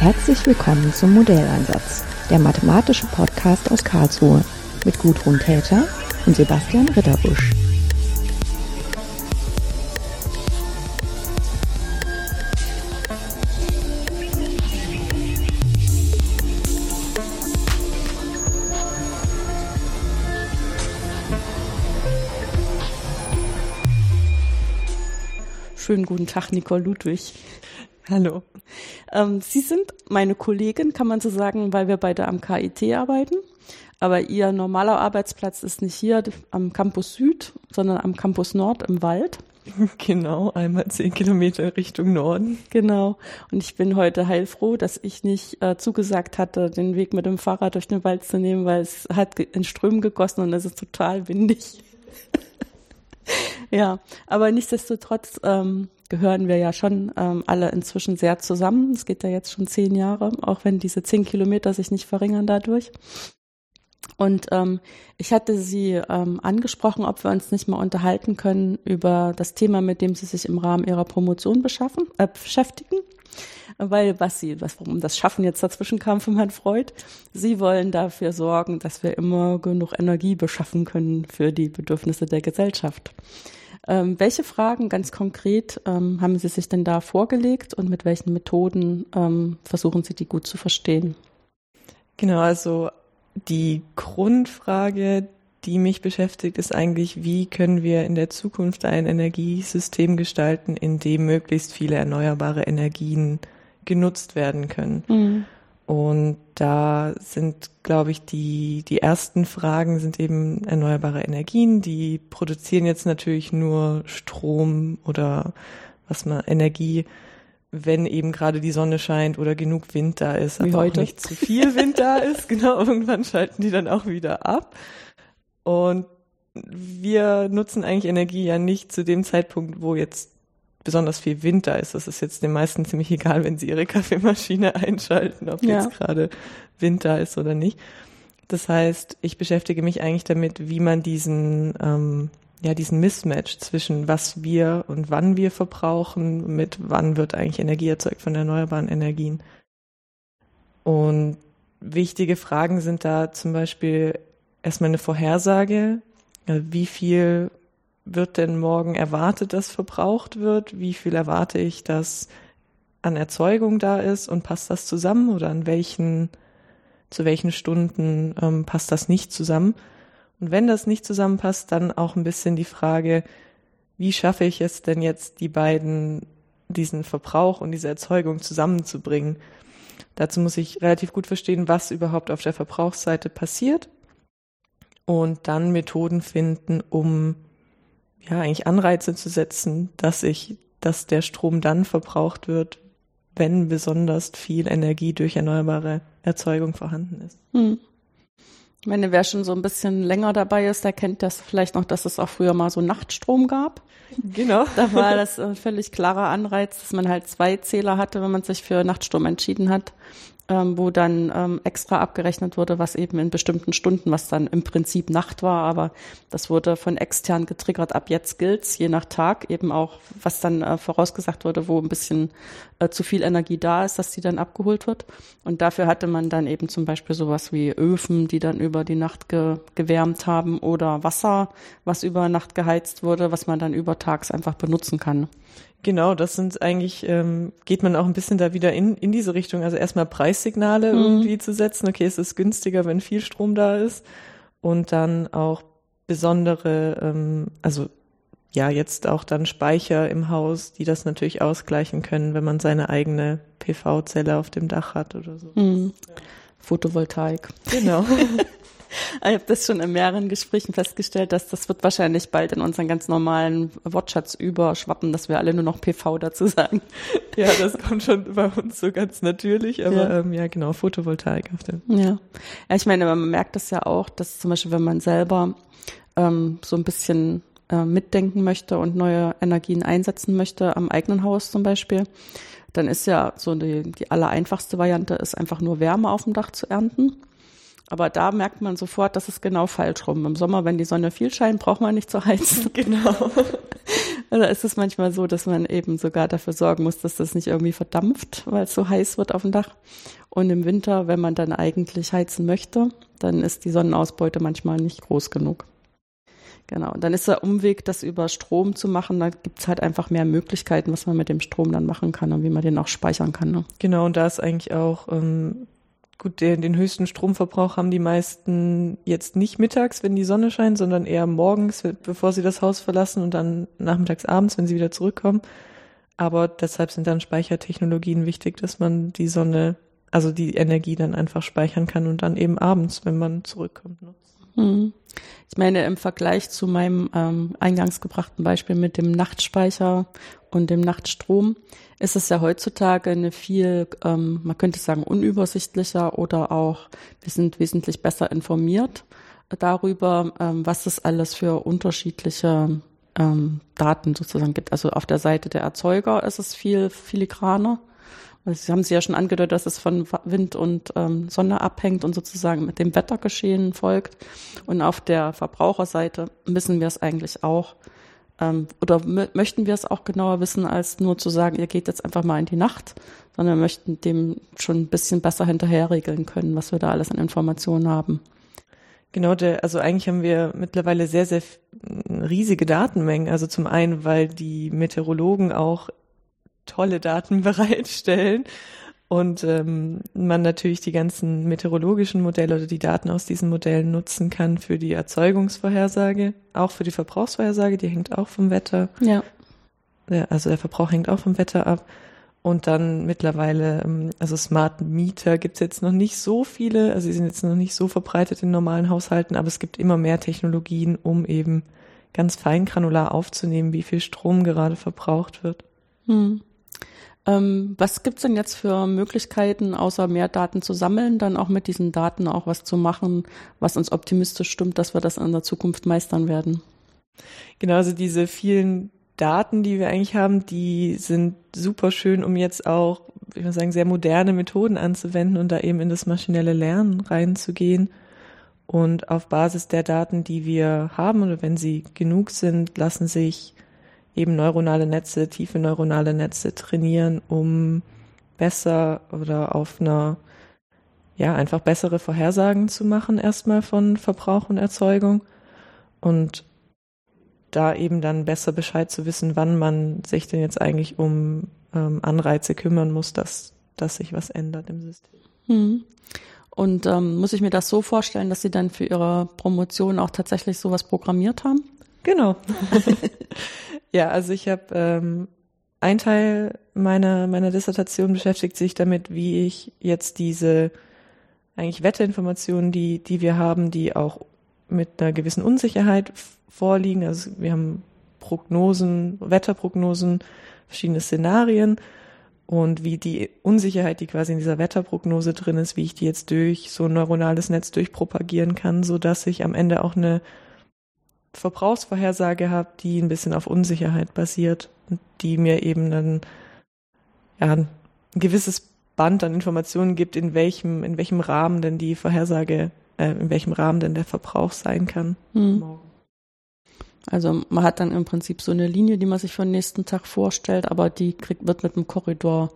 Herzlich willkommen zum Modelleinsatz, der mathematische Podcast aus Karlsruhe mit Gudrun Täter und Sebastian Ritterbusch. Schönen guten Tag, Nicole Ludwig. Hallo. Ähm, Sie sind meine Kollegin, kann man so sagen, weil wir beide am KIT arbeiten. Aber Ihr normaler Arbeitsplatz ist nicht hier am Campus Süd, sondern am Campus Nord im Wald. Genau, einmal zehn Kilometer Richtung Norden. Genau. Und ich bin heute heilfroh, dass ich nicht äh, zugesagt hatte, den Weg mit dem Fahrrad durch den Wald zu nehmen, weil es hat in Strömen gegossen und es ist total windig. ja, aber nichtsdestotrotz ähm, gehören wir ja schon ähm, alle inzwischen sehr zusammen. Es geht ja jetzt schon zehn Jahre, auch wenn diese zehn Kilometer sich nicht verringern dadurch. Und ähm, ich hatte sie ähm, angesprochen, ob wir uns nicht mal unterhalten können über das Thema, mit dem sie sich im Rahmen ihrer Promotion beschaffen, äh, beschäftigen. Weil was sie, was, warum das Schaffen jetzt dazwischen kam von Herrn Freud, sie wollen dafür sorgen, dass wir immer genug Energie beschaffen können für die Bedürfnisse der Gesellschaft. Ähm, welche Fragen ganz konkret ähm, haben Sie sich denn da vorgelegt und mit welchen Methoden ähm, versuchen Sie die gut zu verstehen? Genau, also die Grundfrage, die mich beschäftigt, ist eigentlich, wie können wir in der Zukunft ein Energiesystem gestalten, in dem möglichst viele erneuerbare Energien genutzt werden können. Mhm. Und da sind, glaube ich, die, die ersten Fragen sind eben erneuerbare Energien. Die produzieren jetzt natürlich nur Strom oder was man Energie wenn eben gerade die Sonne scheint oder genug Wind da ist, aber heute. nicht zu viel Wind da ist. Genau, irgendwann schalten die dann auch wieder ab. Und wir nutzen eigentlich Energie ja nicht zu dem Zeitpunkt, wo jetzt besonders viel Wind da ist. Das ist jetzt den meisten ziemlich egal, wenn sie ihre Kaffeemaschine einschalten, ob ja. jetzt gerade Wind da ist oder nicht. Das heißt, ich beschäftige mich eigentlich damit, wie man diesen ähm, ja, diesen Mismatch zwischen was wir und wann wir verbrauchen, mit wann wird eigentlich Energie erzeugt von erneuerbaren Energien. Und wichtige Fragen sind da zum Beispiel erstmal eine Vorhersage. Wie viel wird denn morgen erwartet, dass verbraucht wird? Wie viel erwarte ich, dass an Erzeugung da ist und passt das zusammen oder an welchen, zu welchen Stunden ähm, passt das nicht zusammen? Und wenn das nicht zusammenpasst, dann auch ein bisschen die Frage, wie schaffe ich es denn jetzt, die beiden, diesen Verbrauch und diese Erzeugung zusammenzubringen? Dazu muss ich relativ gut verstehen, was überhaupt auf der Verbrauchsseite passiert und dann Methoden finden, um ja eigentlich Anreize zu setzen, dass ich, dass der Strom dann verbraucht wird, wenn besonders viel Energie durch erneuerbare Erzeugung vorhanden ist. Hm. Ich meine, wer schon so ein bisschen länger dabei ist, der kennt das vielleicht noch, dass es auch früher mal so Nachtstrom gab. Genau. Da war das ein völlig klarer Anreiz, dass man halt zwei Zähler hatte, wenn man sich für Nachtstrom entschieden hat ähm, wo dann ähm, extra abgerechnet wurde, was eben in bestimmten Stunden, was dann im Prinzip Nacht war, aber das wurde von extern getriggert. Ab jetzt gilt's, je nach Tag eben auch, was dann äh, vorausgesagt wurde, wo ein bisschen äh, zu viel Energie da ist, dass die dann abgeholt wird. Und dafür hatte man dann eben zum Beispiel sowas wie Öfen, die dann über die Nacht ge gewärmt haben oder Wasser, was über Nacht geheizt wurde, was man dann über tags einfach benutzen kann. Genau, das sind eigentlich, ähm, geht man auch ein bisschen da wieder in, in diese Richtung. Also erstmal Preissignale mhm. irgendwie zu setzen. Okay, es ist günstiger, wenn viel Strom da ist. Und dann auch besondere, ähm, also ja, jetzt auch dann Speicher im Haus, die das natürlich ausgleichen können, wenn man seine eigene PV-Zelle auf dem Dach hat oder so. Mhm. Photovoltaik. Genau. Ich habe das schon in mehreren Gesprächen festgestellt, dass das wird wahrscheinlich bald in unseren ganz normalen Wortschatz überschwappen, dass wir alle nur noch PV dazu sagen. Ja, das kommt schon bei uns so ganz natürlich, aber ja, ähm, ja genau, Photovoltaik auf dem. Ja. ja, ich meine, man merkt das ja auch, dass zum Beispiel, wenn man selber ähm, so ein bisschen äh, mitdenken möchte und neue Energien einsetzen möchte, am eigenen Haus zum Beispiel, dann ist ja so die, die allereinfachste Variante ist einfach nur Wärme auf dem Dach zu ernten. Aber da merkt man sofort, das ist genau falsch rum. Im Sommer, wenn die Sonne viel scheint, braucht man nicht zu heizen. Genau. Also ist es manchmal so, dass man eben sogar dafür sorgen muss, dass das nicht irgendwie verdampft, weil es so heiß wird auf dem Dach. Und im Winter, wenn man dann eigentlich heizen möchte, dann ist die Sonnenausbeute manchmal nicht groß genug. Genau. Und dann ist der Umweg, das über Strom zu machen. Da gibt's halt einfach mehr Möglichkeiten, was man mit dem Strom dann machen kann und wie man den auch speichern kann. Ne? Genau, und da ist eigentlich auch ähm, gut, den, den höchsten Stromverbrauch haben die meisten jetzt nicht mittags, wenn die Sonne scheint, sondern eher morgens, bevor sie das Haus verlassen und dann nachmittags abends, wenn sie wieder zurückkommen. Aber deshalb sind dann Speichertechnologien wichtig, dass man die Sonne, also die Energie dann einfach speichern kann und dann eben abends, wenn man zurückkommt, nutzt. Hm. Ich meine, im Vergleich zu meinem ähm, eingangs gebrachten Beispiel mit dem Nachtspeicher und dem Nachtstrom ist es ja heutzutage eine viel, ähm, man könnte sagen, unübersichtlicher oder auch, wir sind wesentlich besser informiert darüber, ähm, was es alles für unterschiedliche ähm, Daten sozusagen gibt. Also auf der Seite der Erzeuger ist es viel filigraner Sie haben Sie ja schon angedeutet, dass es von Wind und ähm, Sonne abhängt und sozusagen mit dem Wettergeschehen folgt. Und auf der Verbraucherseite wissen wir es eigentlich auch. Ähm, oder möchten wir es auch genauer wissen, als nur zu sagen, ihr geht jetzt einfach mal in die Nacht, sondern wir möchten dem schon ein bisschen besser hinterherregeln können, was wir da alles an Informationen haben. Genau, der, also eigentlich haben wir mittlerweile sehr, sehr riesige Datenmengen. Also zum einen, weil die Meteorologen auch tolle Daten bereitstellen und ähm, man natürlich die ganzen meteorologischen Modelle oder die Daten aus diesen Modellen nutzen kann für die Erzeugungsvorhersage, auch für die Verbrauchsvorhersage, die hängt auch vom Wetter. Ja. ja also der Verbrauch hängt auch vom Wetter ab. Und dann mittlerweile, ähm, also Smart Meter gibt es jetzt noch nicht so viele, also sie sind jetzt noch nicht so verbreitet in normalen Haushalten, aber es gibt immer mehr Technologien, um eben ganz fein granular aufzunehmen, wie viel Strom gerade verbraucht wird. Hm. Ähm, was gibt's denn jetzt für Möglichkeiten, außer mehr Daten zu sammeln, dann auch mit diesen Daten auch was zu machen, was uns optimistisch stimmt, dass wir das in der Zukunft meistern werden? Genau, also diese vielen Daten, die wir eigentlich haben, die sind super schön, um jetzt auch, ich würde sagen, sehr moderne Methoden anzuwenden und da eben in das maschinelle Lernen reinzugehen. Und auf Basis der Daten, die wir haben, oder wenn sie genug sind, lassen sich eben neuronale Netze, tiefe neuronale Netze trainieren, um besser oder auf einer, ja, einfach bessere Vorhersagen zu machen, erstmal von Verbrauch und Erzeugung. Und da eben dann besser Bescheid zu wissen, wann man sich denn jetzt eigentlich um ähm, Anreize kümmern muss, dass, dass sich was ändert im System. Hm. Und ähm, muss ich mir das so vorstellen, dass Sie dann für Ihre Promotion auch tatsächlich sowas programmiert haben? Genau. ja, also ich habe ähm, ein Teil meiner meiner Dissertation beschäftigt sich damit, wie ich jetzt diese eigentlich Wetterinformationen, die die wir haben, die auch mit einer gewissen Unsicherheit vorliegen. Also wir haben Prognosen, Wetterprognosen, verschiedene Szenarien und wie die Unsicherheit, die quasi in dieser Wetterprognose drin ist, wie ich die jetzt durch so ein neuronales Netz durchpropagieren kann, so dass ich am Ende auch eine Verbrauchsvorhersage habe, die ein bisschen auf Unsicherheit basiert und die mir eben dann ja, ein gewisses Band an Informationen gibt, in welchem, in welchem Rahmen denn die Vorhersage, äh, in welchem Rahmen denn der Verbrauch sein kann. Hm. Also man hat dann im Prinzip so eine Linie, die man sich für den nächsten Tag vorstellt, aber die kriegt, wird mit einem Korridor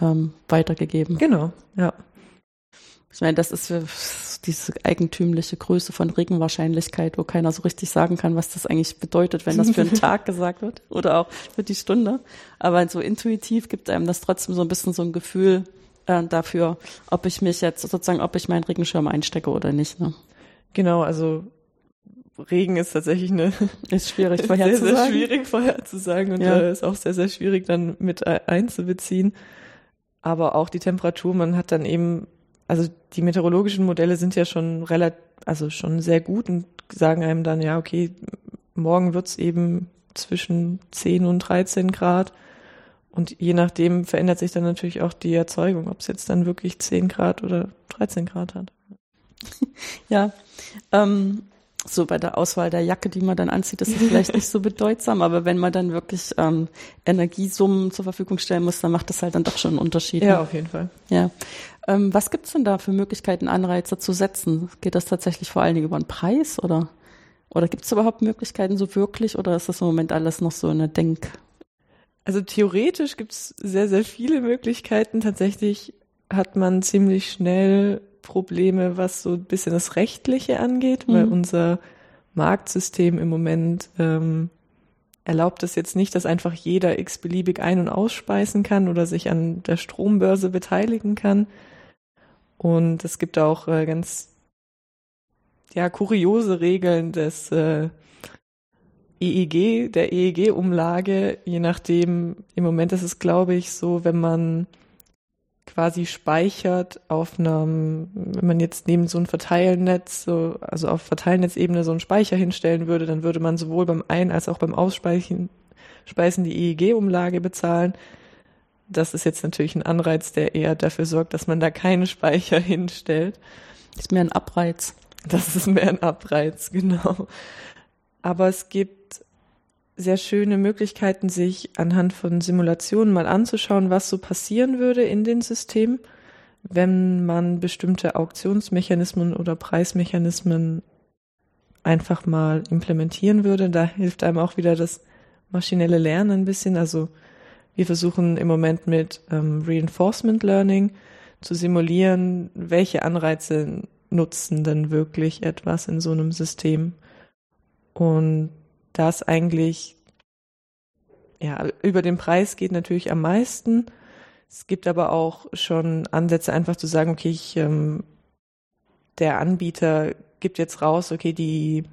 ähm, weitergegeben. Genau, ja. Ich meine, das ist diese eigentümliche Größe von Regenwahrscheinlichkeit, wo keiner so richtig sagen kann, was das eigentlich bedeutet, wenn das für einen Tag gesagt wird oder auch für die Stunde. Aber so intuitiv gibt einem das trotzdem so ein bisschen so ein Gefühl äh, dafür, ob ich mich jetzt sozusagen, ob ich meinen Regenschirm einstecke oder nicht. Ne? Genau, also Regen ist tatsächlich eine ist schwierig vorherzusagen. Sehr, sehr schwierig vorherzusagen und ja. äh, ist auch sehr, sehr schwierig dann mit einzubeziehen. Aber auch die Temperatur, man hat dann eben also die meteorologischen Modelle sind ja schon relativ, also schon sehr gut und sagen einem dann, ja, okay, morgen wird's eben zwischen 10 und 13 Grad. Und je nachdem verändert sich dann natürlich auch die Erzeugung, ob es jetzt dann wirklich 10 Grad oder 13 Grad hat. Ja, ähm, so bei der Auswahl der Jacke, die man dann anzieht, ist es vielleicht nicht so bedeutsam, aber wenn man dann wirklich ähm, Energiesummen zur Verfügung stellen muss, dann macht das halt dann doch schon einen Unterschied. Ja, ne? auf jeden Fall. Ja. Ähm, was gibt's denn da für Möglichkeiten, Anreize zu setzen? Geht das tatsächlich vor allen Dingen über den Preis oder? Oder gibt es überhaupt Möglichkeiten so wirklich oder ist das im Moment alles noch so eine Denk? Also theoretisch gibt es sehr, sehr viele Möglichkeiten. Tatsächlich hat man ziemlich schnell Probleme, was so ein bisschen das Rechtliche angeht, mhm. weil unser Marktsystem im Moment ähm, erlaubt es jetzt nicht, dass einfach jeder x-beliebig ein- und ausspeisen kann oder sich an der Strombörse beteiligen kann. Und es gibt auch äh, ganz ja kuriose Regeln des äh, EEG, der EEG-Umlage, je nachdem, im Moment ist es, glaube ich, so, wenn man quasi speichert auf einem, wenn man jetzt neben so ein Verteilnetz, so, also auf Verteilnetzebene so einen Speicher hinstellen würde, dann würde man sowohl beim Ein- als auch beim Ausspeisen Speisen die EEG-Umlage bezahlen. Das ist jetzt natürlich ein Anreiz, der eher dafür sorgt, dass man da keine Speicher hinstellt. Das ist mehr ein Abreiz. Das ist mehr ein Abreiz, genau. Aber es gibt sehr schöne Möglichkeiten, sich anhand von Simulationen mal anzuschauen, was so passieren würde in den Systemen, wenn man bestimmte Auktionsmechanismen oder Preismechanismen einfach mal implementieren würde. Da hilft einem auch wieder das maschinelle Lernen ein bisschen. Also wir versuchen im Moment mit ähm, Reinforcement Learning zu simulieren, welche Anreize nutzen denn wirklich etwas in so einem System. Und das eigentlich, ja, über den Preis geht natürlich am meisten. Es gibt aber auch schon Ansätze, einfach zu sagen, okay, ich, ähm, der Anbieter gibt jetzt raus, okay, die,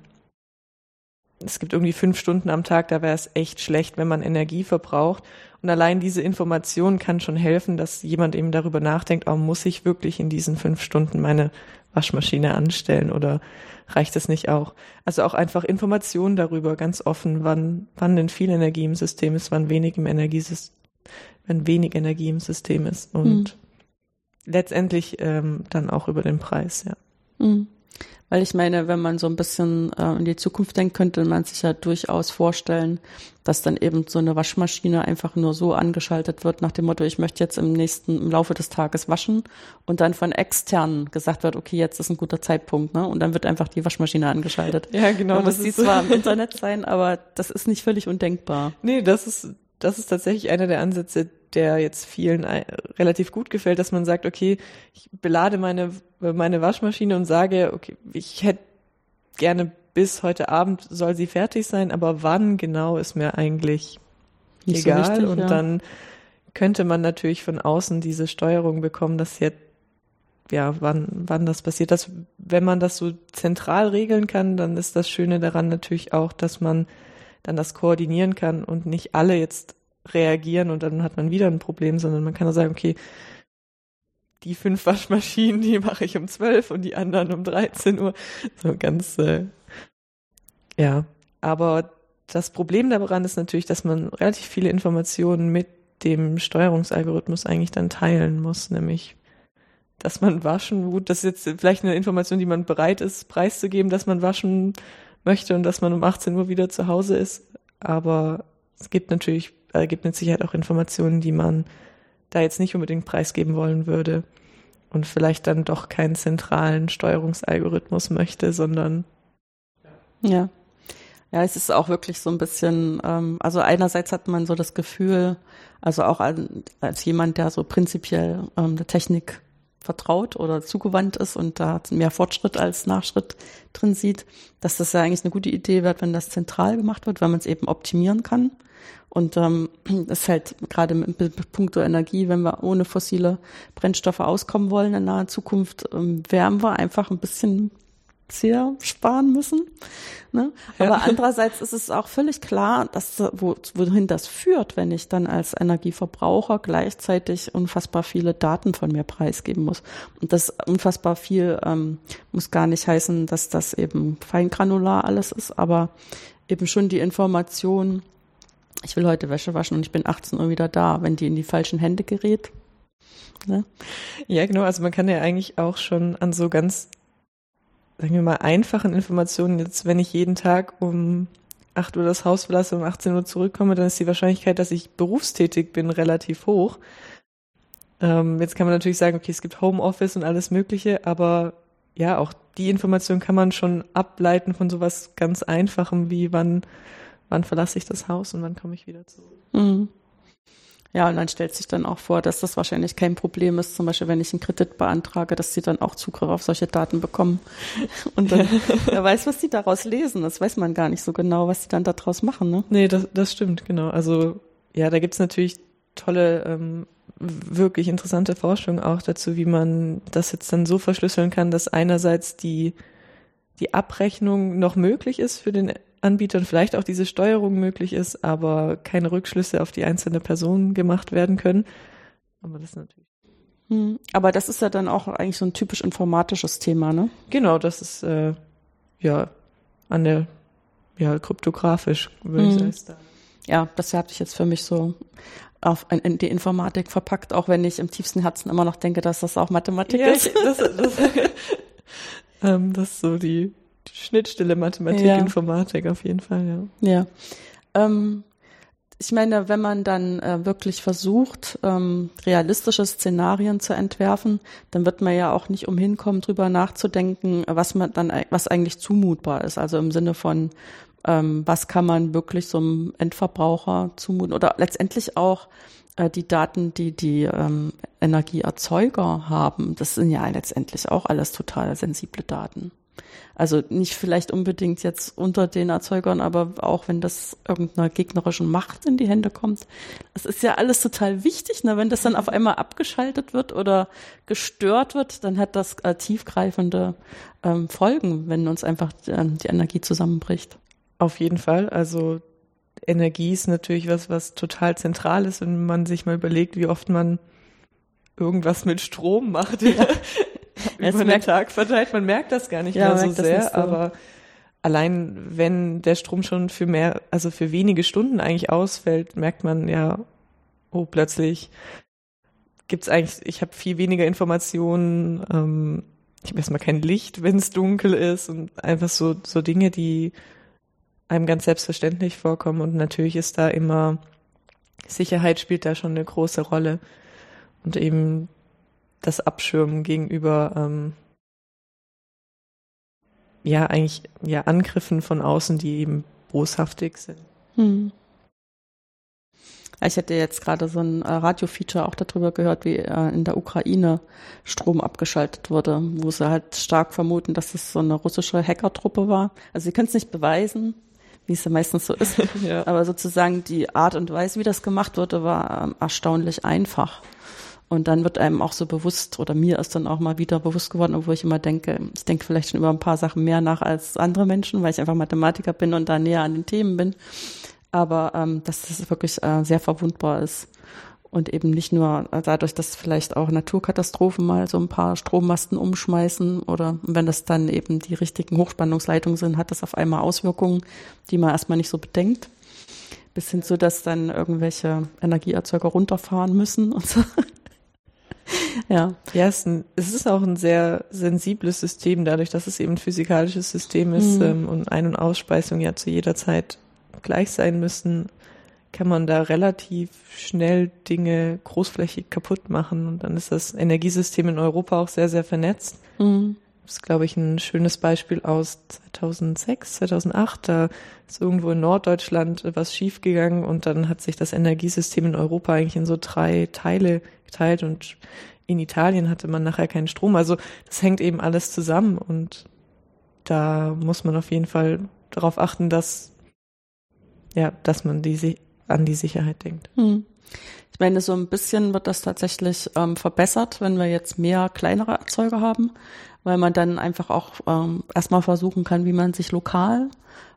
es gibt irgendwie fünf Stunden am Tag, da wäre es echt schlecht, wenn man Energie verbraucht. Und allein diese Information kann schon helfen, dass jemand eben darüber nachdenkt, oh, muss ich wirklich in diesen fünf Stunden meine Waschmaschine anstellen oder reicht es nicht auch? Also auch einfach Informationen darüber, ganz offen, wann, wann denn viel Energie im System ist, wann wenig im Energiesystem, wenn wenig Energie im System ist und hm. letztendlich ähm, dann auch über den Preis, ja. Hm. Weil ich meine, wenn man so ein bisschen äh, in die Zukunft denkt, könnte man sich ja durchaus vorstellen, dass dann eben so eine Waschmaschine einfach nur so angeschaltet wird nach dem Motto, ich möchte jetzt im nächsten, im Laufe des Tages waschen und dann von externen gesagt wird, okay, jetzt ist ein guter Zeitpunkt, ne? Und dann wird einfach die Waschmaschine angeschaltet. Ja, genau. Da muss die zwar im Internet sein, aber das ist nicht völlig undenkbar. Nee, das ist, das ist tatsächlich einer der Ansätze, der jetzt vielen relativ gut gefällt, dass man sagt, okay, ich belade meine, meine Waschmaschine und sage, okay, ich hätte gerne bis heute Abend soll sie fertig sein, aber wann genau ist mir eigentlich Nicht egal. So wichtig, und ja. dann könnte man natürlich von außen diese Steuerung bekommen, dass jetzt ja, wann, wann das passiert. Das, wenn man das so zentral regeln kann, dann ist das Schöne daran natürlich auch, dass man dann das koordinieren kann und nicht alle jetzt reagieren und dann hat man wieder ein Problem, sondern man kann auch sagen, okay, die fünf Waschmaschinen, die mache ich um zwölf und die anderen um 13 Uhr. So ganz, äh, ja. Aber das Problem daran ist natürlich, dass man relativ viele Informationen mit dem Steuerungsalgorithmus eigentlich dann teilen muss, nämlich dass man waschen, gut, das ist jetzt vielleicht eine Information, die man bereit ist, preiszugeben, dass man waschen möchte und dass man um 18 Uhr wieder zu Hause ist. Aber es gibt natürlich äh, gibt mit Sicherheit auch Informationen, die man da jetzt nicht unbedingt preisgeben wollen würde und vielleicht dann doch keinen zentralen Steuerungsalgorithmus möchte, sondern ja. Ja, es ist auch wirklich so ein bisschen, ähm, also einerseits hat man so das Gefühl, also auch als, jemand, der so prinzipiell ähm, der Technik vertraut oder zugewandt ist und da mehr Fortschritt als Nachschritt drin sieht, dass das ja eigentlich eine gute Idee wird, wenn das zentral gemacht wird, weil man es eben optimieren kann. Und ähm, das ist halt gerade mit, mit puncto Energie, wenn wir ohne fossile Brennstoffe auskommen wollen in naher Zukunft, ähm, werden wir einfach ein bisschen sehr sparen müssen. Ne? Ja. Aber andererseits ist es auch völlig klar, dass wo, wohin das führt, wenn ich dann als Energieverbraucher gleichzeitig unfassbar viele Daten von mir preisgeben muss. Und das unfassbar viel ähm, muss gar nicht heißen, dass das eben feingranular alles ist, aber eben schon die Information, ich will heute Wäsche waschen und ich bin 18 Uhr wieder da, wenn die in die falschen Hände gerät. Ne? Ja, genau. Also man kann ja eigentlich auch schon an so ganz, sagen wir mal, einfachen Informationen, jetzt wenn ich jeden Tag um 8 Uhr das Haus verlasse, um 18 Uhr zurückkomme, dann ist die Wahrscheinlichkeit, dass ich berufstätig bin, relativ hoch. Ähm, jetzt kann man natürlich sagen, okay, es gibt Homeoffice und alles Mögliche, aber ja, auch die Information kann man schon ableiten von sowas ganz Einfachem wie wann, wann verlasse ich das Haus und wann komme ich wieder zurück. Mhm. Ja, und dann stellt sich dann auch vor, dass das wahrscheinlich kein Problem ist, zum Beispiel, wenn ich einen Kredit beantrage, dass sie dann auch Zugriff auf solche Daten bekommen. Und dann, wer weiß, was die daraus lesen. Das weiß man gar nicht so genau, was sie dann daraus machen, ne? Nee, das, das stimmt, genau. Also, ja, da gibt's natürlich tolle, ähm, wirklich interessante Forschung auch dazu, wie man das jetzt dann so verschlüsseln kann, dass einerseits die, die Abrechnung noch möglich ist für den Anbietern vielleicht auch diese Steuerung möglich ist, aber keine Rückschlüsse auf die einzelne Person gemacht werden können. Aber das natürlich. Hm, aber das ist ja dann auch eigentlich so ein typisch informatisches Thema, ne? Genau, das ist äh, ja an der ja kryptografisch würde hm. ich sagen. Ja, das habe ich jetzt für mich so auf in die Informatik verpackt, auch wenn ich im tiefsten Herzen immer noch denke, dass das auch Mathematik ja, ist. Das, das, ähm, das ist so die Schnittstelle Mathematik, ja. Informatik auf jeden Fall, ja. Ja. Ähm, ich meine, wenn man dann äh, wirklich versucht, ähm, realistische Szenarien zu entwerfen, dann wird man ja auch nicht umhin kommen, drüber nachzudenken, was man dann, was eigentlich zumutbar ist. Also im Sinne von, ähm, was kann man wirklich so einem Endverbraucher zumuten oder letztendlich auch äh, die Daten, die die ähm, Energieerzeuger haben. Das sind ja letztendlich auch alles total sensible Daten. Also nicht vielleicht unbedingt jetzt unter den Erzeugern, aber auch wenn das irgendeiner gegnerischen Macht in die Hände kommt. Das ist ja alles total wichtig, ne? wenn das dann auf einmal abgeschaltet wird oder gestört wird, dann hat das äh, tiefgreifende ähm, Folgen, wenn uns einfach äh, die Energie zusammenbricht. Auf jeden Fall. Also Energie ist natürlich was, was total zentral ist, wenn man sich mal überlegt, wie oft man irgendwas mit Strom macht. Ja. über den Tag verteilt. Man merkt das gar nicht ja, mehr so sehr, so. aber allein wenn der Strom schon für mehr, also für wenige Stunden eigentlich ausfällt, merkt man ja, oh, plötzlich gibt's eigentlich, ich habe viel weniger Informationen, ähm, ich habe erstmal kein Licht, wenn es dunkel ist und einfach so, so Dinge, die einem ganz selbstverständlich vorkommen und natürlich ist da immer Sicherheit spielt da schon eine große Rolle und eben das Abschirmen gegenüber ähm, ja eigentlich ja Angriffen von außen, die eben boshaftig sind. Hm. Ich hätte jetzt gerade so ein äh, Radio-Feature auch darüber gehört, wie äh, in der Ukraine Strom abgeschaltet wurde, wo sie halt stark vermuten, dass es so eine russische Hackertruppe war. Also sie können es nicht beweisen, wie es ja meistens so ist, ja. aber sozusagen die Art und Weise, wie das gemacht wurde, war ähm, erstaunlich einfach. Und dann wird einem auch so bewusst, oder mir ist dann auch mal wieder bewusst geworden, obwohl ich immer denke, ich denke vielleicht schon über ein paar Sachen mehr nach als andere Menschen, weil ich einfach Mathematiker bin und da näher an den Themen bin. Aber ähm, dass das wirklich äh, sehr verwundbar ist. Und eben nicht nur dadurch, dass vielleicht auch Naturkatastrophen mal so ein paar Strommasten umschmeißen oder wenn das dann eben die richtigen Hochspannungsleitungen sind, hat das auf einmal Auswirkungen, die man erstmal nicht so bedenkt. Bis hin zu, dass dann irgendwelche Energieerzeuger runterfahren müssen und so. Ja. Ja, es ist, ein, es ist auch ein sehr sensibles System, dadurch, dass es eben ein physikalisches System ist mhm. ähm, und Ein- und Ausspeisung ja zu jeder Zeit gleich sein müssen, kann man da relativ schnell Dinge großflächig kaputt machen. Und dann ist das Energiesystem in Europa auch sehr, sehr vernetzt. Mhm. Das ist, glaube ich, ein schönes Beispiel aus 2006, 2008. Da ist irgendwo in Norddeutschland was schiefgegangen und dann hat sich das Energiesystem in Europa eigentlich in so drei Teile geteilt und in Italien hatte man nachher keinen Strom. Also das hängt eben alles zusammen und da muss man auf jeden Fall darauf achten, dass ja, dass man die an die Sicherheit denkt. Hm. Ich meine, so ein bisschen wird das tatsächlich ähm, verbessert, wenn wir jetzt mehr kleinere Erzeuger haben, weil man dann einfach auch ähm, erstmal versuchen kann, wie man sich lokal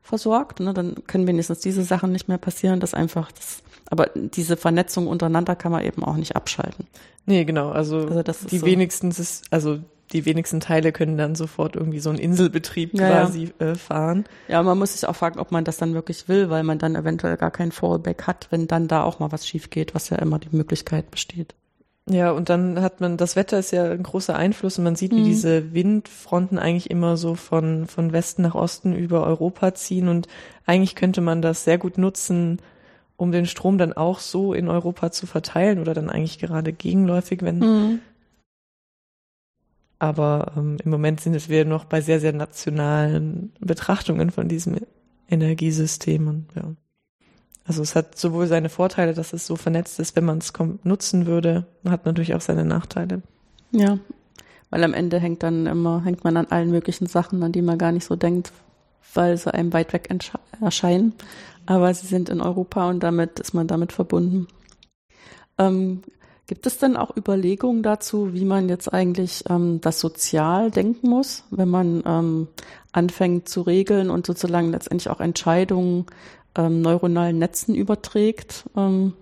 versorgt. Ne? Dann können wenigstens diese Sachen nicht mehr passieren, dass einfach das, aber diese Vernetzung untereinander kann man eben auch nicht abschalten. Nee, genau. Also, also die so. wenigstens ist, also die wenigsten Teile können dann sofort irgendwie so einen Inselbetrieb ja, quasi ja. Äh, fahren. Ja, man muss sich auch fragen, ob man das dann wirklich will, weil man dann eventuell gar kein Fallback hat, wenn dann da auch mal was schief geht, was ja immer die Möglichkeit besteht. Ja, und dann hat man, das Wetter ist ja ein großer Einfluss und man sieht, wie mhm. diese Windfronten eigentlich immer so von, von Westen nach Osten über Europa ziehen und eigentlich könnte man das sehr gut nutzen, um den Strom dann auch so in Europa zu verteilen oder dann eigentlich gerade gegenläufig, wenn. Mhm. Aber ähm, im Moment sind wir noch bei sehr, sehr nationalen Betrachtungen von diesem Energiesystem. ja. Also es hat sowohl seine Vorteile, dass es so vernetzt ist, wenn man es nutzen würde, hat natürlich auch seine Nachteile. Ja, weil am Ende hängt dann immer, hängt man an allen möglichen Sachen, an die man gar nicht so denkt, weil sie einem weit weg erscheinen. Aber sie sind in Europa und damit ist man damit verbunden. Ähm, gibt es denn auch Überlegungen dazu, wie man jetzt eigentlich ähm, das sozial denken muss, wenn man ähm, anfängt zu regeln und sozusagen letztendlich auch Entscheidungen ähm, neuronalen Netzen überträgt, ähm,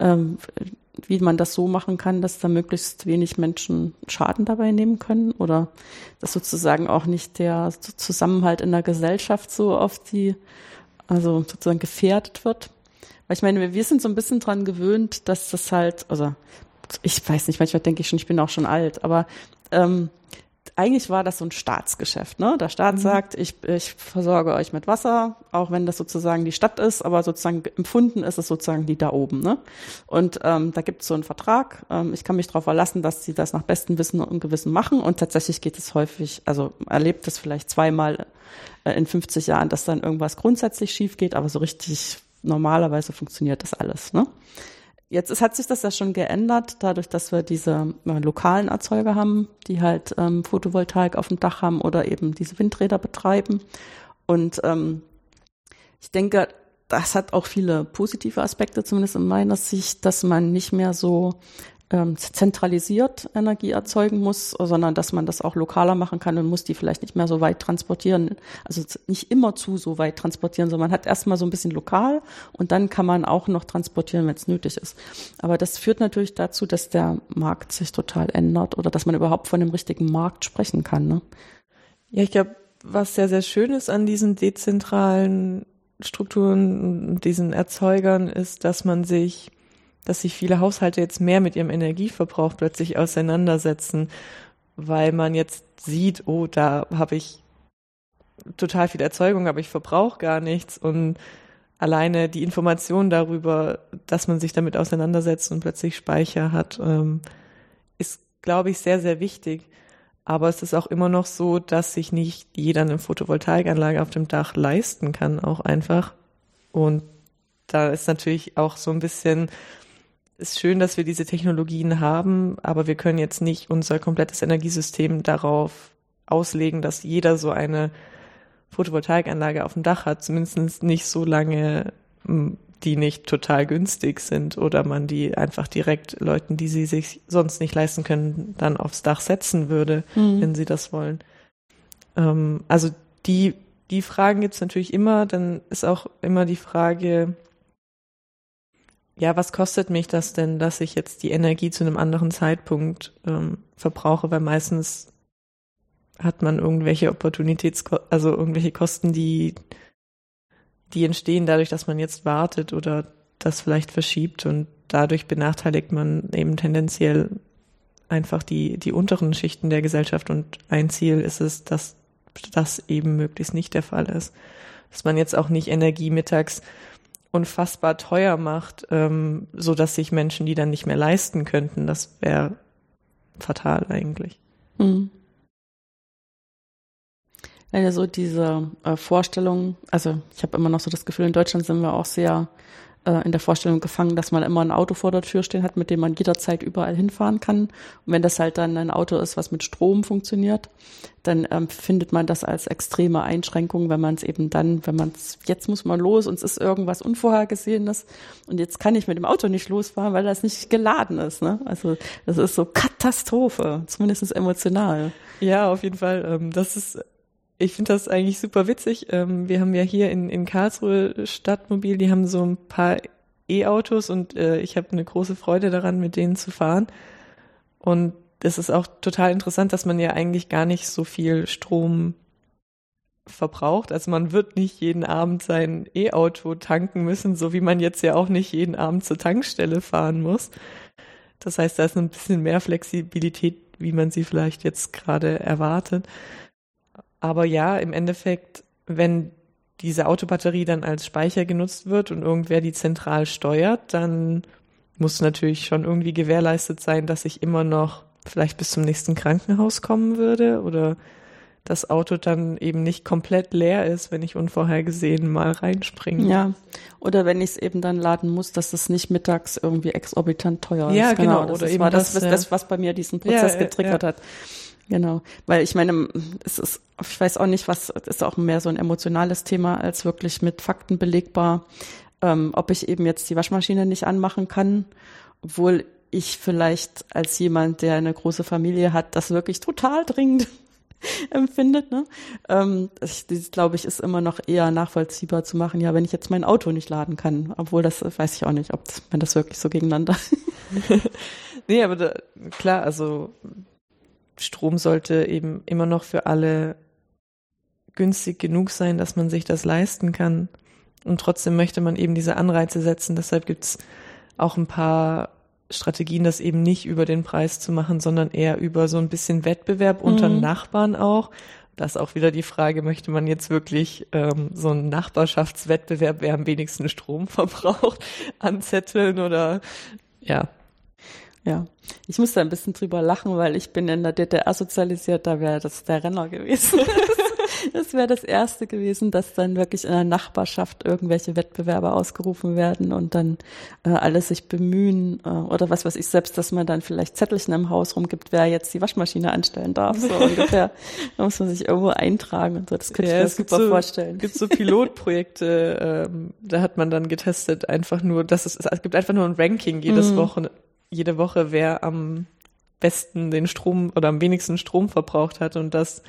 ähm, wie man das so machen kann, dass da möglichst wenig Menschen Schaden dabei nehmen können oder dass sozusagen auch nicht der Zusammenhalt in der Gesellschaft so auf die, also sozusagen gefährdet wird. Weil ich meine, wir sind so ein bisschen dran gewöhnt, dass das halt, also ich weiß nicht, manchmal denke ich schon, ich bin auch schon alt, aber ähm, eigentlich war das so ein Staatsgeschäft. Ne? Der Staat mhm. sagt, ich, ich versorge euch mit Wasser, auch wenn das sozusagen die Stadt ist, aber sozusagen empfunden ist es sozusagen die da oben. Ne? Und ähm, da gibt es so einen Vertrag. Ähm, ich kann mich darauf verlassen, dass sie das nach bestem Wissen und Gewissen machen. Und tatsächlich geht es häufig, also erlebt es vielleicht zweimal äh, in 50 Jahren, dass dann irgendwas grundsätzlich schief geht, aber so richtig normalerweise funktioniert das alles. Ne? Jetzt ist, hat sich das ja schon geändert, dadurch, dass wir diese äh, lokalen Erzeuger haben, die halt ähm, Photovoltaik auf dem Dach haben oder eben diese Windräder betreiben. Und ähm, ich denke, das hat auch viele positive Aspekte, zumindest in meiner Sicht, dass man nicht mehr so ähm, zentralisiert Energie erzeugen muss, sondern dass man das auch lokaler machen kann und muss die vielleicht nicht mehr so weit transportieren. Also nicht immer zu so weit transportieren, sondern man hat erstmal so ein bisschen lokal und dann kann man auch noch transportieren, wenn es nötig ist. Aber das führt natürlich dazu, dass der Markt sich total ändert oder dass man überhaupt von dem richtigen Markt sprechen kann. Ne? Ja, ich glaube, was sehr, sehr schön ist an diesen dezentralen Strukturen diesen Erzeugern ist, dass man sich dass sich viele Haushalte jetzt mehr mit ihrem Energieverbrauch plötzlich auseinandersetzen, weil man jetzt sieht, oh, da habe ich total viel Erzeugung, aber ich verbrauche gar nichts und alleine die Information darüber, dass man sich damit auseinandersetzt und plötzlich Speicher hat, ähm, ist, glaube ich, sehr, sehr wichtig. Aber es ist auch immer noch so, dass sich nicht jeder eine Photovoltaikanlage auf dem Dach leisten kann, auch einfach. Und da ist natürlich auch so ein bisschen ist schön, dass wir diese Technologien haben, aber wir können jetzt nicht unser komplettes Energiesystem darauf auslegen, dass jeder so eine Photovoltaikanlage auf dem Dach hat, zumindest nicht so lange, die nicht total günstig sind oder man die einfach direkt Leuten, die sie sich sonst nicht leisten können, dann aufs Dach setzen würde, mhm. wenn sie das wollen. Ähm, also die, die Fragen gibt's natürlich immer. Dann ist auch immer die Frage, ja, was kostet mich das denn, dass ich jetzt die Energie zu einem anderen Zeitpunkt ähm, verbrauche, weil meistens hat man irgendwelche Opportunitäts, also irgendwelche Kosten, die, die entstehen dadurch, dass man jetzt wartet oder das vielleicht verschiebt. Und dadurch benachteiligt man eben tendenziell einfach die, die unteren Schichten der Gesellschaft. Und ein Ziel ist es, dass das eben möglichst nicht der Fall ist. Dass man jetzt auch nicht Energie mittags unfassbar teuer macht, ähm, so dass sich Menschen die dann nicht mehr leisten könnten. Das wäre fatal eigentlich. Mhm. Ja, so diese äh, Vorstellung, also ich habe immer noch so das Gefühl, in Deutschland sind wir auch sehr äh, in der Vorstellung gefangen, dass man immer ein Auto vor der Tür stehen hat, mit dem man jederzeit überall hinfahren kann. Und wenn das halt dann ein Auto ist, was mit Strom funktioniert, dann ähm, findet man das als extreme Einschränkung, wenn man es eben dann, wenn man es, jetzt muss man los und es ist irgendwas Unvorhergesehenes und jetzt kann ich mit dem Auto nicht losfahren, weil das nicht geladen ist. Ne? Also das ist so Katastrophe, zumindest emotional. Ja, auf jeden Fall. Ähm, das ist ich finde das eigentlich super witzig. Ähm, wir haben ja hier in, in Karlsruhe Stadtmobil, die haben so ein paar E-Autos und äh, ich habe eine große Freude daran, mit denen zu fahren. Und es ist auch total interessant, dass man ja eigentlich gar nicht so viel Strom verbraucht. Also man wird nicht jeden Abend sein E-Auto tanken müssen, so wie man jetzt ja auch nicht jeden Abend zur Tankstelle fahren muss. Das heißt, da ist ein bisschen mehr Flexibilität, wie man sie vielleicht jetzt gerade erwartet. Aber ja, im Endeffekt, wenn diese Autobatterie dann als Speicher genutzt wird und irgendwer die zentral steuert, dann muss natürlich schon irgendwie gewährleistet sein, dass ich immer noch vielleicht bis zum nächsten Krankenhaus kommen würde oder das Auto dann eben nicht komplett leer ist, wenn ich unvorhergesehen mal reinspringe. Ja, oder wenn ich es eben dann laden muss, dass es nicht mittags irgendwie exorbitant teuer ja, ist. Genau, das oder eben war das, das, das, ja. das, was bei mir diesen Prozess Ja, ja, getriggert ja. hat. Genau, weil ich meine, es ist, ich weiß auch nicht, was ist auch mehr so ein emotionales Thema als wirklich mit Fakten belegbar, ähm, ob ich eben jetzt die Waschmaschine nicht anmachen kann, obwohl ich vielleicht als jemand, der eine große Familie hat, das wirklich total dringend empfindet. Ne? Ähm, ich, das, glaube ich, ist immer noch eher nachvollziehbar zu machen, ja, wenn ich jetzt mein Auto nicht laden kann, obwohl das weiß ich auch nicht, ob das, man das wirklich so gegeneinander. Nee, aber da, klar, also Strom sollte eben immer noch für alle günstig genug sein, dass man sich das leisten kann. Und trotzdem möchte man eben diese Anreize setzen. Deshalb gibt's auch ein paar Strategien, das eben nicht über den Preis zu machen, sondern eher über so ein bisschen Wettbewerb unter Mhm. Nachbarn auch. Das ist auch wieder die Frage, möchte man jetzt wirklich ähm, so einen Nachbarschaftswettbewerb, wer am wenigsten Strom verbraucht, anzetteln oder ja, Ja, ich muss da ein bisschen drüber lachen, weil ich bin in der DDR sozialisiert, da wäre das der Renner gewesen. Das wäre das erste gewesen, dass dann wirklich in der Nachbarschaft irgendwelche Wettbewerbe ausgerufen werden und dann äh, alle sich bemühen äh, oder was weiß ich selbst, dass man dann vielleicht Zettelchen im Haus rumgibt, wer jetzt die Waschmaschine anstellen darf, so ungefähr. Da muss man sich irgendwo eintragen und so. Das könnte Ja, ich mir es super so- vorstellen. gibt so Pilotprojekte, ähm, da hat man dann getestet, einfach nur, dass es, es gibt einfach nur ein Ranking jedes Mhm. Woche, jede Woche, wer am besten den Strom oder am wenigsten Strom verbraucht hat und das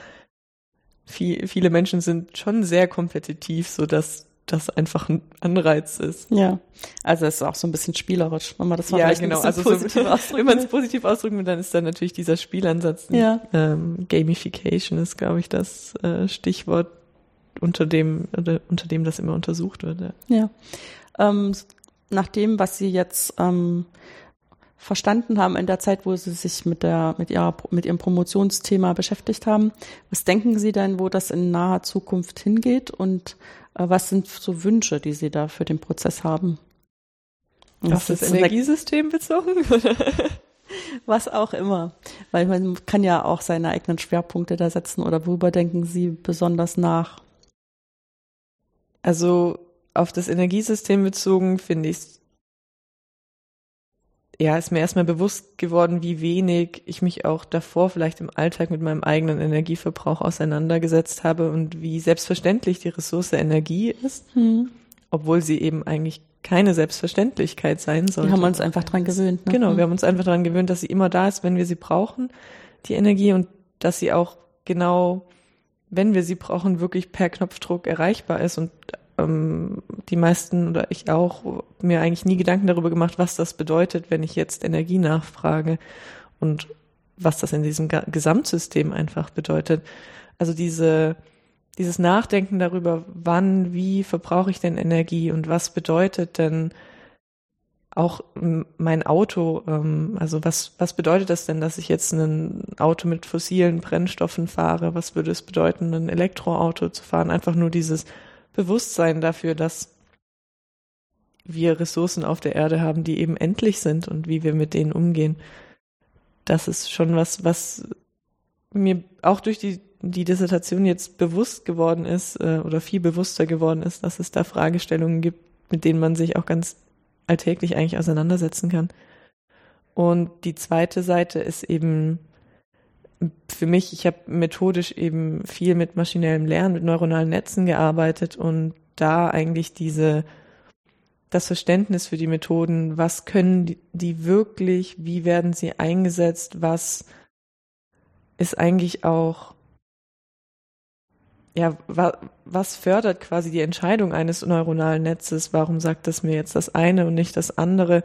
viel, viele Menschen sind schon sehr kompetitiv, so dass das einfach ein Anreiz ist. Ja, also es ist auch so ein bisschen spielerisch, wenn man das mal ja, genau. Also so, positiv ausdrücken wenn man es positiv ausdrücken will, dann ist dann natürlich dieser Spielansatz. Ja. Ähm, Gamification ist, glaube ich, das äh, Stichwort, unter dem, oder unter dem das immer untersucht wird. Ja. Ja. Ähm, nach dem, was Sie jetzt ähm, verstanden haben in der Zeit, wo Sie sich mit der mit ihrer mit Ihrem Promotionsthema beschäftigt haben, was denken Sie denn, wo das in naher Zukunft hingeht und äh, was sind so Wünsche, die Sie da für den Prozess haben? Auf das eine- Energiesystem bezogen? was auch immer, weil man kann ja auch seine eigenen Schwerpunkte da setzen oder worüber denken Sie besonders nach? Also auf das Energiesystem bezogen finde ich ja, ist mir erstmal bewusst geworden, wie wenig ich mich auch davor vielleicht im Alltag mit meinem eigenen Energieverbrauch auseinandergesetzt habe und wie selbstverständlich die Ressource Energie ist, Hm. obwohl sie eben eigentlich keine Selbstverständlichkeit sein sollte. Wir haben uns einfach dran gewöhnt. Ne? Genau, Hm. wir haben uns einfach daran gewöhnt, dass sie immer da ist, wenn wir sie brauchen, die Energie, und dass sie auch genau, wenn wir sie brauchen, wirklich per Knopfdruck erreichbar ist. Und ähm, die meisten oder ich auch mir eigentlich nie Gedanken darüber gemacht, was das bedeutet, wenn ich jetzt Energie nachfrage und was das in diesem Gesamtsystem einfach bedeutet. Also diese dieses Nachdenken darüber, wann, wie verbrauche ich denn Energie und was bedeutet denn auch mein Auto, ähm, also was, was bedeutet das denn, dass ich jetzt ein Auto mit fossilen Brennstoffen fahre? Was würde es bedeuten, ein Elektroauto zu fahren? Einfach nur dieses Bewusstsein dafür, dass wir Ressourcen auf der Erde haben, die eben endlich sind und wie wir mit denen umgehen. Das ist schon was, was mir auch durch die, die Dissertation jetzt bewusst geworden ist äh, oder viel bewusster geworden ist, dass es da Fragestellungen gibt, mit denen man sich auch ganz alltäglich eigentlich auseinandersetzen kann. Und die zweite Seite ist eben für mich, ich habe methodisch eben viel mit maschinellem Lernen, mit neuronalen Netzen gearbeitet und da eigentlich diese das Verständnis für die Methoden, was können die, die wirklich, wie werden sie eingesetzt, was ist eigentlich auch ja, wa, was fördert quasi die Entscheidung eines neuronalen Netzes? Warum sagt das mir jetzt das eine und nicht das andere?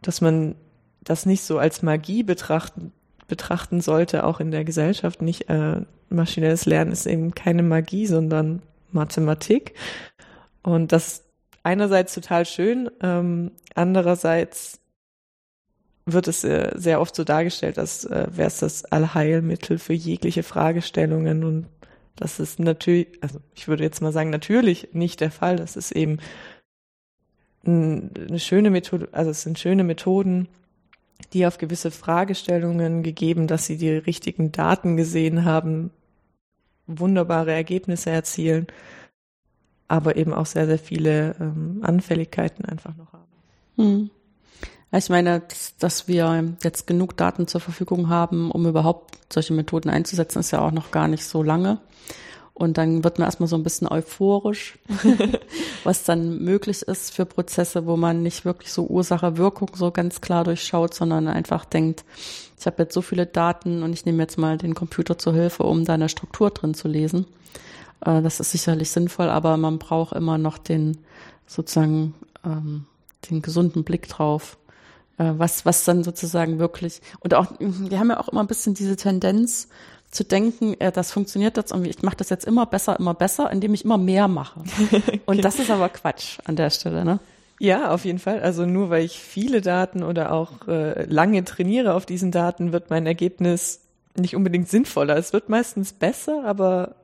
Dass man das nicht so als Magie betrachten, betrachten sollte, auch in der Gesellschaft. Nicht äh, maschinelles Lernen ist eben keine Magie, sondern Mathematik. Und das einerseits total schön, ähm, andererseits wird es äh, sehr oft so dargestellt, als äh, wäre es das Allheilmittel für jegliche Fragestellungen und das ist natürlich, also ich würde jetzt mal sagen, natürlich nicht der Fall. Das ist eben eine schöne Methode, also es sind schöne Methoden, die auf gewisse Fragestellungen gegeben, dass sie die richtigen Daten gesehen haben, wunderbare Ergebnisse erzielen, aber eben auch sehr, sehr viele ähm, Anfälligkeiten einfach noch haben. Hm. Ich meine, dass wir jetzt genug Daten zur Verfügung haben, um überhaupt solche Methoden einzusetzen, ist ja auch noch gar nicht so lange. Und dann wird man erstmal so ein bisschen euphorisch, was dann möglich ist für Prozesse, wo man nicht wirklich so Ursache-Wirkung so ganz klar durchschaut, sondern einfach denkt, ich habe jetzt so viele Daten und ich nehme jetzt mal den Computer zur Hilfe, um da eine Struktur drin zu lesen. Äh, das ist sicherlich sinnvoll, aber man braucht immer noch den sozusagen ähm, den gesunden Blick drauf, äh, was was dann sozusagen wirklich und auch wir haben ja auch immer ein bisschen diese Tendenz zu denken, äh, das funktioniert jetzt irgendwie, ich mache das jetzt immer besser, immer besser, indem ich immer mehr mache. Und das ist aber Quatsch an der Stelle, ne? Ja, auf jeden Fall. Also nur weil ich viele Daten oder auch äh, lange trainiere auf diesen Daten, wird mein Ergebnis nicht unbedingt sinnvoller. Es wird meistens besser, aber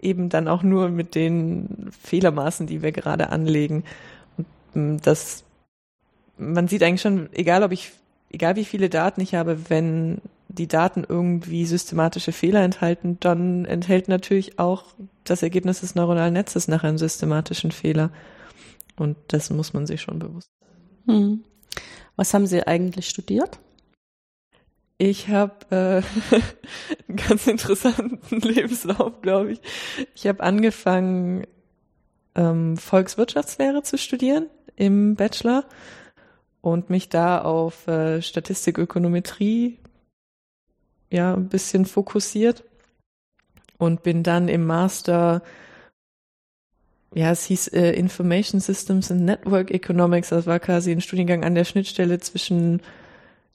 eben dann auch nur mit den Fehlermaßen, die wir gerade anlegen. Und ähm, das, man sieht eigentlich schon, egal ob ich, egal wie viele Daten ich habe, wenn die Daten irgendwie systematische Fehler enthalten, dann enthält natürlich auch das Ergebnis des neuronalen Netzes nach einem systematischen Fehler. Und das muss man sich schon bewusst sein. Hm. Was haben Sie eigentlich studiert? Ich habe äh, einen ganz interessanten Lebenslauf, glaube ich. Ich habe angefangen, ähm, Volkswirtschaftslehre zu studieren im Bachelor und mich da auf äh, Statistik, Ökonometrie ja ein bisschen fokussiert und bin dann im Master ja, es hieß äh, Information Systems and Network Economics. Das war quasi ein Studiengang an der Schnittstelle zwischen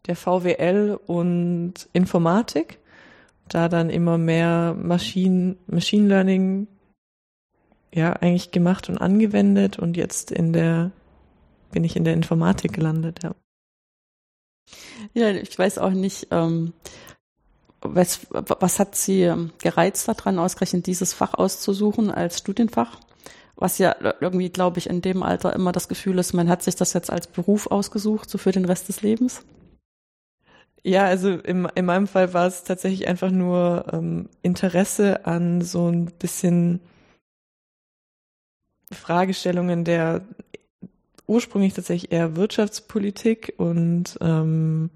der VWL und Informatik. Da dann immer mehr Maschinen, Machine Learning ja eigentlich gemacht und angewendet und jetzt in der bin ich in der Informatik gelandet, ja. Ja, ich weiß auch nicht, ähm, was, was hat Sie ähm, gereizt daran, ausgerechnet dieses Fach auszusuchen als Studienfach? Was ja irgendwie, glaube ich, in dem Alter immer das Gefühl ist, man hat sich das jetzt als Beruf ausgesucht, so für den Rest des Lebens. Ja, also im, in meinem Fall war es tatsächlich einfach nur ähm, Interesse an so ein bisschen Fragestellungen der ursprünglich tatsächlich eher Wirtschaftspolitik und ähm,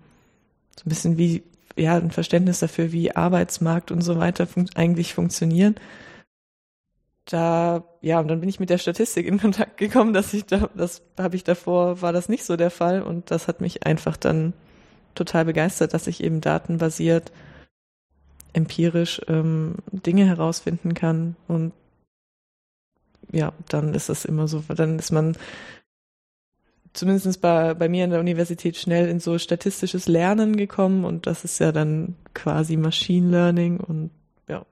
so ein bisschen wie ja, ein Verständnis dafür, wie Arbeitsmarkt und so weiter fun eigentlich funktionieren. Da, ja, und dann bin ich mit der Statistik in Kontakt gekommen, dass ich da, das habe ich davor, war das nicht so der Fall und das hat mich einfach dann total begeistert, dass ich eben datenbasiert, empirisch ähm, Dinge herausfinden kann und ja, dann ist das immer so, dann ist man zumindest bei, bei mir in der Universität schnell in so statistisches Lernen gekommen und das ist ja dann quasi Machine Learning und ja.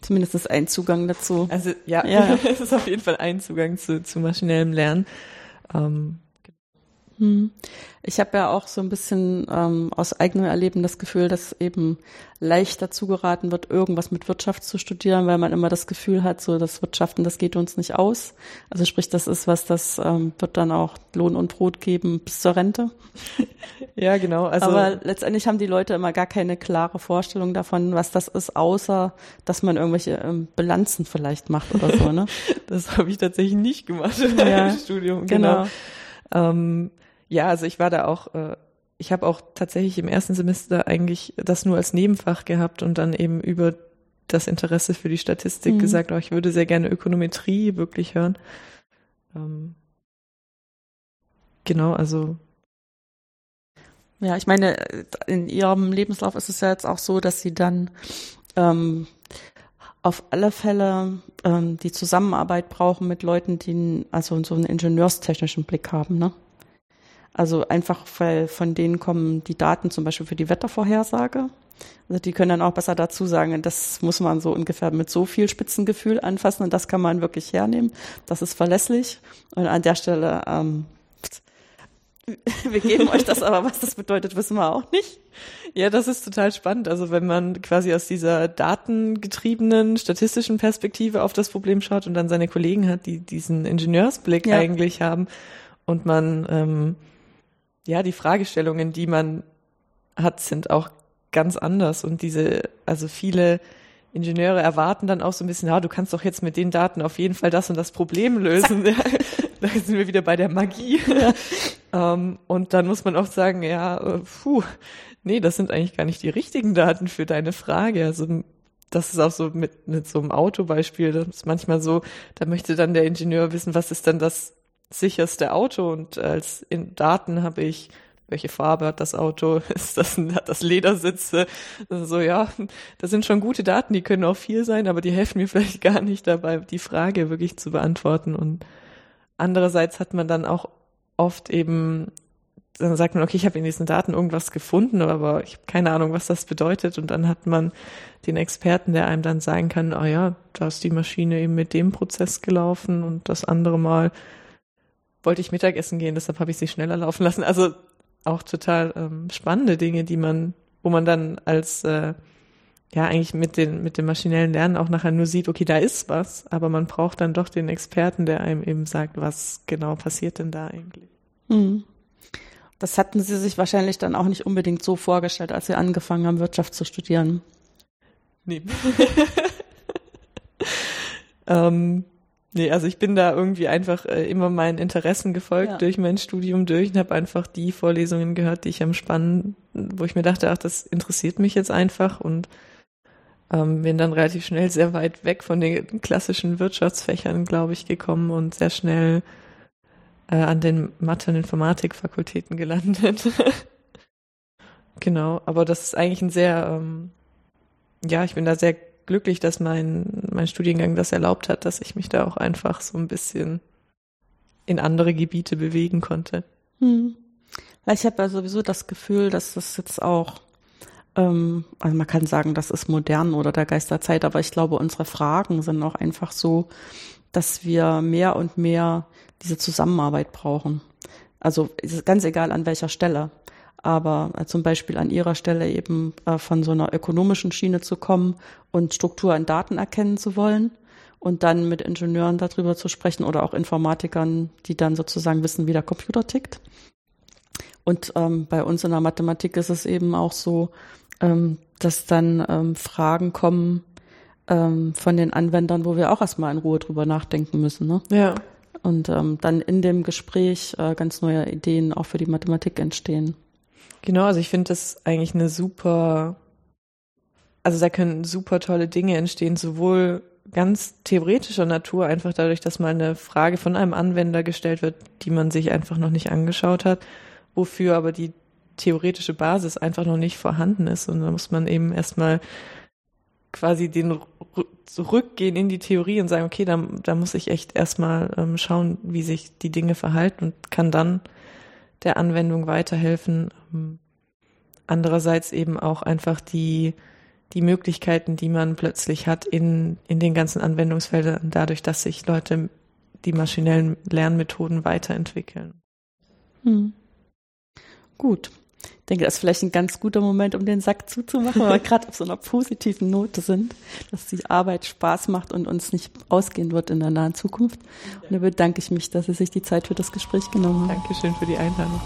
Zumindest ist ein Zugang dazu. Also ja, ja. es ist auf jeden Fall ein Zugang zu, zu maschinellem Lernen. Ähm, hm. Ich habe ja auch so ein bisschen ähm, aus eigenem Erleben das Gefühl, dass eben leicht dazu geraten wird, irgendwas mit Wirtschaft zu studieren, weil man immer das Gefühl hat, so das Wirtschaften, das geht uns nicht aus. Also sprich, das ist was, das ähm, wird dann auch Lohn und Brot geben bis zur Rente. ja, genau. Also Aber letztendlich haben die Leute immer gar keine klare Vorstellung davon, was das ist, außer dass man irgendwelche ähm, Bilanzen vielleicht macht oder so. Ne? das habe ich tatsächlich nicht gemacht im ja, Studium. Genau. genau. Ähm, ja, also ich war da auch, äh, ich habe auch tatsächlich im ersten Semester eigentlich das nur als Nebenfach gehabt und dann eben über das Interesse für die Statistik mhm. gesagt, oh, ich würde sehr gerne Ökonometrie wirklich hören. Ähm, genau, also ja, ich meine, in ihrem Lebenslauf ist es ja jetzt auch so, dass sie dann ähm, auf alle Fälle ähm, die Zusammenarbeit brauchen mit Leuten, die also so einen ingenieurstechnischen Blick haben, ne? Also einfach, weil von denen kommen die Daten zum Beispiel für die Wettervorhersage. Also die können dann auch besser dazu sagen, das muss man so ungefähr mit so viel Spitzengefühl anfassen und das kann man wirklich hernehmen. Das ist verlässlich. Und an der Stelle, ähm, wir geben euch das, aber was das bedeutet, wissen wir auch nicht. Ja, das ist total spannend. Also wenn man quasi aus dieser datengetriebenen statistischen Perspektive auf das Problem schaut und dann seine Kollegen hat, die diesen Ingenieursblick ja. eigentlich haben und man ähm, ja, die Fragestellungen, die man hat, sind auch ganz anders. Und diese, also viele Ingenieure erwarten dann auch so ein bisschen, ja, du kannst doch jetzt mit den Daten auf jeden Fall das und das Problem lösen. da sind wir wieder bei der Magie. Ja. ähm, und dann muss man oft sagen, ja, äh, puh, nee, das sind eigentlich gar nicht die richtigen Daten für deine Frage. Also das ist auch so mit, mit so einem Autobeispiel, das ist manchmal so, da möchte dann der Ingenieur wissen, was ist dann das sicherste Auto und als in Daten habe ich welche Farbe hat das Auto, ist das, hat das Ledersitze, also so, ja, das sind schon gute Daten, die können auch viel sein, aber die helfen mir vielleicht gar nicht dabei, die Frage wirklich zu beantworten. Und andererseits hat man dann auch oft eben, dann sagt man, okay, ich habe in diesen Daten irgendwas gefunden, aber ich habe keine Ahnung, was das bedeutet. Und dann hat man den Experten, der einem dann sagen kann, ah ja, da ist die Maschine eben mit dem Prozess gelaufen und das andere Mal wollte ich Mittagessen gehen, deshalb habe ich sie schneller laufen lassen. Also auch total ähm, spannende Dinge, die man, wo man dann als äh, ja eigentlich mit den mit dem maschinellen Lernen auch nachher nur sieht, okay, da ist was, aber man braucht dann doch den Experten, der einem eben sagt, was genau passiert denn da eigentlich. Hm. Das hatten Sie sich wahrscheinlich dann auch nicht unbedingt so vorgestellt, als Sie angefangen haben, Wirtschaft zu studieren. Nee. ähm, Nee, also ich bin da irgendwie einfach äh, immer meinen Interessen gefolgt ja. durch mein Studium durch und habe einfach die Vorlesungen gehört, die ich am spannenden, wo ich mir dachte, ach, das interessiert mich jetzt einfach und ähm, bin dann relativ schnell sehr weit weg von den klassischen Wirtschaftsfächern, glaube ich, gekommen und sehr schnell äh, an den Mathe- und Informatikfakultäten gelandet. genau, aber das ist eigentlich ein sehr, ähm, ja, ich bin da sehr glücklich, dass mein, mein Studiengang das erlaubt hat, dass ich mich da auch einfach so ein bisschen in andere Gebiete bewegen konnte. Hm. Ich habe ja sowieso das Gefühl, dass das jetzt auch, ähm, also man kann sagen, das ist modern oder der Geist der Zeit, aber ich glaube, unsere Fragen sind auch einfach so, dass wir mehr und mehr diese Zusammenarbeit brauchen. Also ganz egal an welcher Stelle aber äh, zum Beispiel an ihrer Stelle eben äh, von so einer ökonomischen Schiene zu kommen und Struktur in Daten erkennen zu wollen und dann mit Ingenieuren darüber zu sprechen oder auch Informatikern, die dann sozusagen wissen, wie der Computer tickt. Und ähm, bei uns in der Mathematik ist es eben auch so, ähm, dass dann ähm, Fragen kommen ähm, von den Anwendern, wo wir auch erstmal in Ruhe drüber nachdenken müssen. Ne? Ja. Und ähm, dann in dem Gespräch äh, ganz neue Ideen auch für die Mathematik entstehen. Genau, also ich finde das eigentlich eine super, also da können super tolle Dinge entstehen, sowohl ganz theoretischer Natur, einfach dadurch, dass mal eine Frage von einem Anwender gestellt wird, die man sich einfach noch nicht angeschaut hat, wofür aber die theoretische Basis einfach noch nicht vorhanden ist. Und da muss man eben erstmal quasi den zurückgehen in die Theorie und sagen, okay, da, da muss ich echt erstmal ähm, schauen, wie sich die Dinge verhalten und kann dann der Anwendung weiterhelfen. Ähm, andererseits eben auch einfach die, die Möglichkeiten, die man plötzlich hat in, in den ganzen Anwendungsfeldern, dadurch, dass sich Leute die maschinellen Lernmethoden weiterentwickeln. Hm. Gut. Ich denke, das ist vielleicht ein ganz guter Moment, um den Sack zuzumachen, weil wir gerade auf so einer positiven Note sind, dass die Arbeit Spaß macht und uns nicht ausgehen wird in der nahen Zukunft. Und da bedanke ich mich, dass Sie sich die Zeit für das Gespräch genommen haben. Dankeschön für die Einladung.